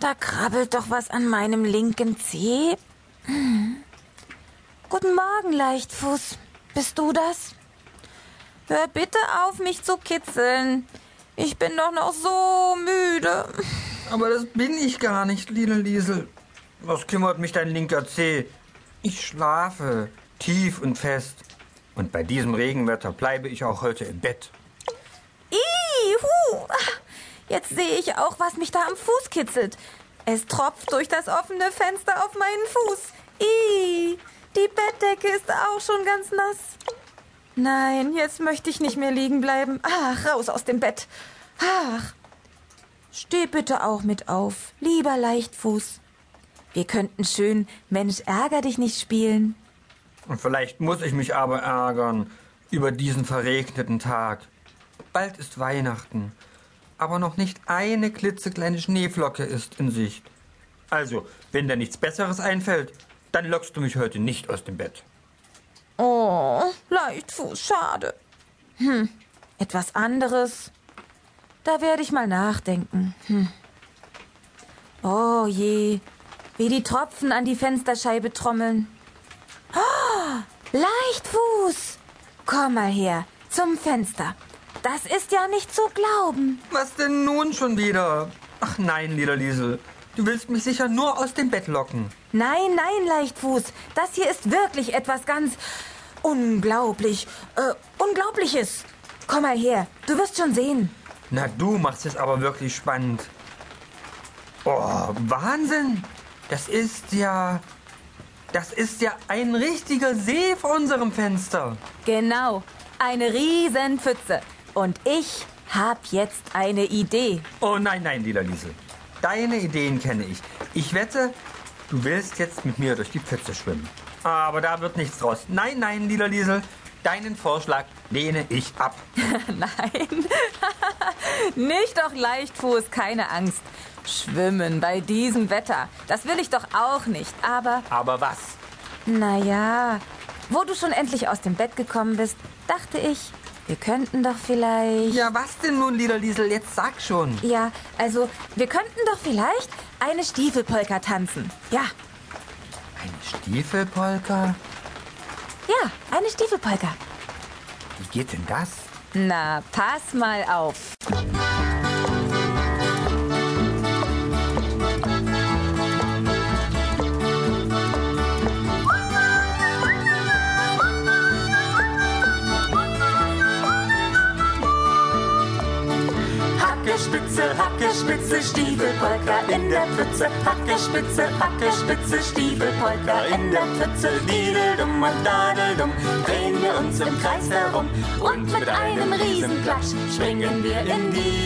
Da krabbelt doch was an meinem linken Zeh. Guten Morgen, Leichtfuß. Bist du das? Hör bitte auf, mich zu kitzeln. Ich bin doch noch so müde. Aber das bin ich gar nicht, Lina Liesel. Was kümmert mich dein linker Zeh? Ich schlafe tief und fest. Und bei diesem Regenwetter bleibe ich auch heute im Bett. Jetzt sehe ich auch, was mich da am Fuß kitzelt. Es tropft durch das offene Fenster auf meinen Fuß. Ih, die Bettdecke ist auch schon ganz nass. Nein, jetzt möchte ich nicht mehr liegen bleiben. Ach, raus aus dem Bett. Ach. Steh bitte auch mit auf, lieber Leichtfuß. Wir könnten schön Mensch ärger dich nicht spielen. Und vielleicht muss ich mich aber ärgern über diesen verregneten Tag. Bald ist Weihnachten, aber noch nicht eine klitzekleine Schneeflocke ist in Sicht. Also, wenn dir nichts Besseres einfällt, dann lockst du mich heute nicht aus dem Bett. Oh, Leichtfuß, schade. Hm, etwas anderes. Da werde ich mal nachdenken. Hm. Oh je, wie die Tropfen an die Fensterscheibe trommeln. Oh, Leichtfuß! Komm mal her, zum Fenster. Das ist ja nicht zu glauben. Was denn nun schon wieder? Ach nein, lieber Liesel. Du willst mich sicher nur aus dem Bett locken. Nein, nein, Leichtfuß. Das hier ist wirklich etwas ganz unglaublich, äh, Unglaubliches. Komm mal her, du wirst schon sehen. Na, du machst es aber wirklich spannend. Oh, Wahnsinn! Das ist ja. Das ist ja ein richtiger See vor unserem Fenster. Genau, eine Riesenpfütze. Und ich hab jetzt eine Idee. Oh nein, nein, lieber Liesel. Deine Ideen kenne ich. Ich wette, du willst jetzt mit mir durch die Pfütze schwimmen. Aber da wird nichts draus. Nein, nein, lieber Liesel. Deinen Vorschlag lehne ich ab. Nein, nicht doch Leichtfuß, keine Angst. Schwimmen bei diesem Wetter, das will ich doch auch nicht. Aber, Aber was? naja, wo du schon endlich aus dem Bett gekommen bist, dachte ich, wir könnten doch vielleicht. Ja, was denn nun, lieber Liesel? Jetzt sag schon. Ja, also, wir könnten doch vielleicht eine Stiefelpolka tanzen. Ja, Eine Stiefelpolka? ja, eine Stiefelpolka. Wie geht denn das? Na, pass mal auf. Spitze, Hacke, Spitze, Stiefelpolka in der Pfütze. Hacke, Spitze, Hacke, Spitze, Stiefelpolka in der Pfütze. Diedeldum und dadeldum drehen wir uns im Kreis herum. Und mit einem Riesenklatsch springen wir in die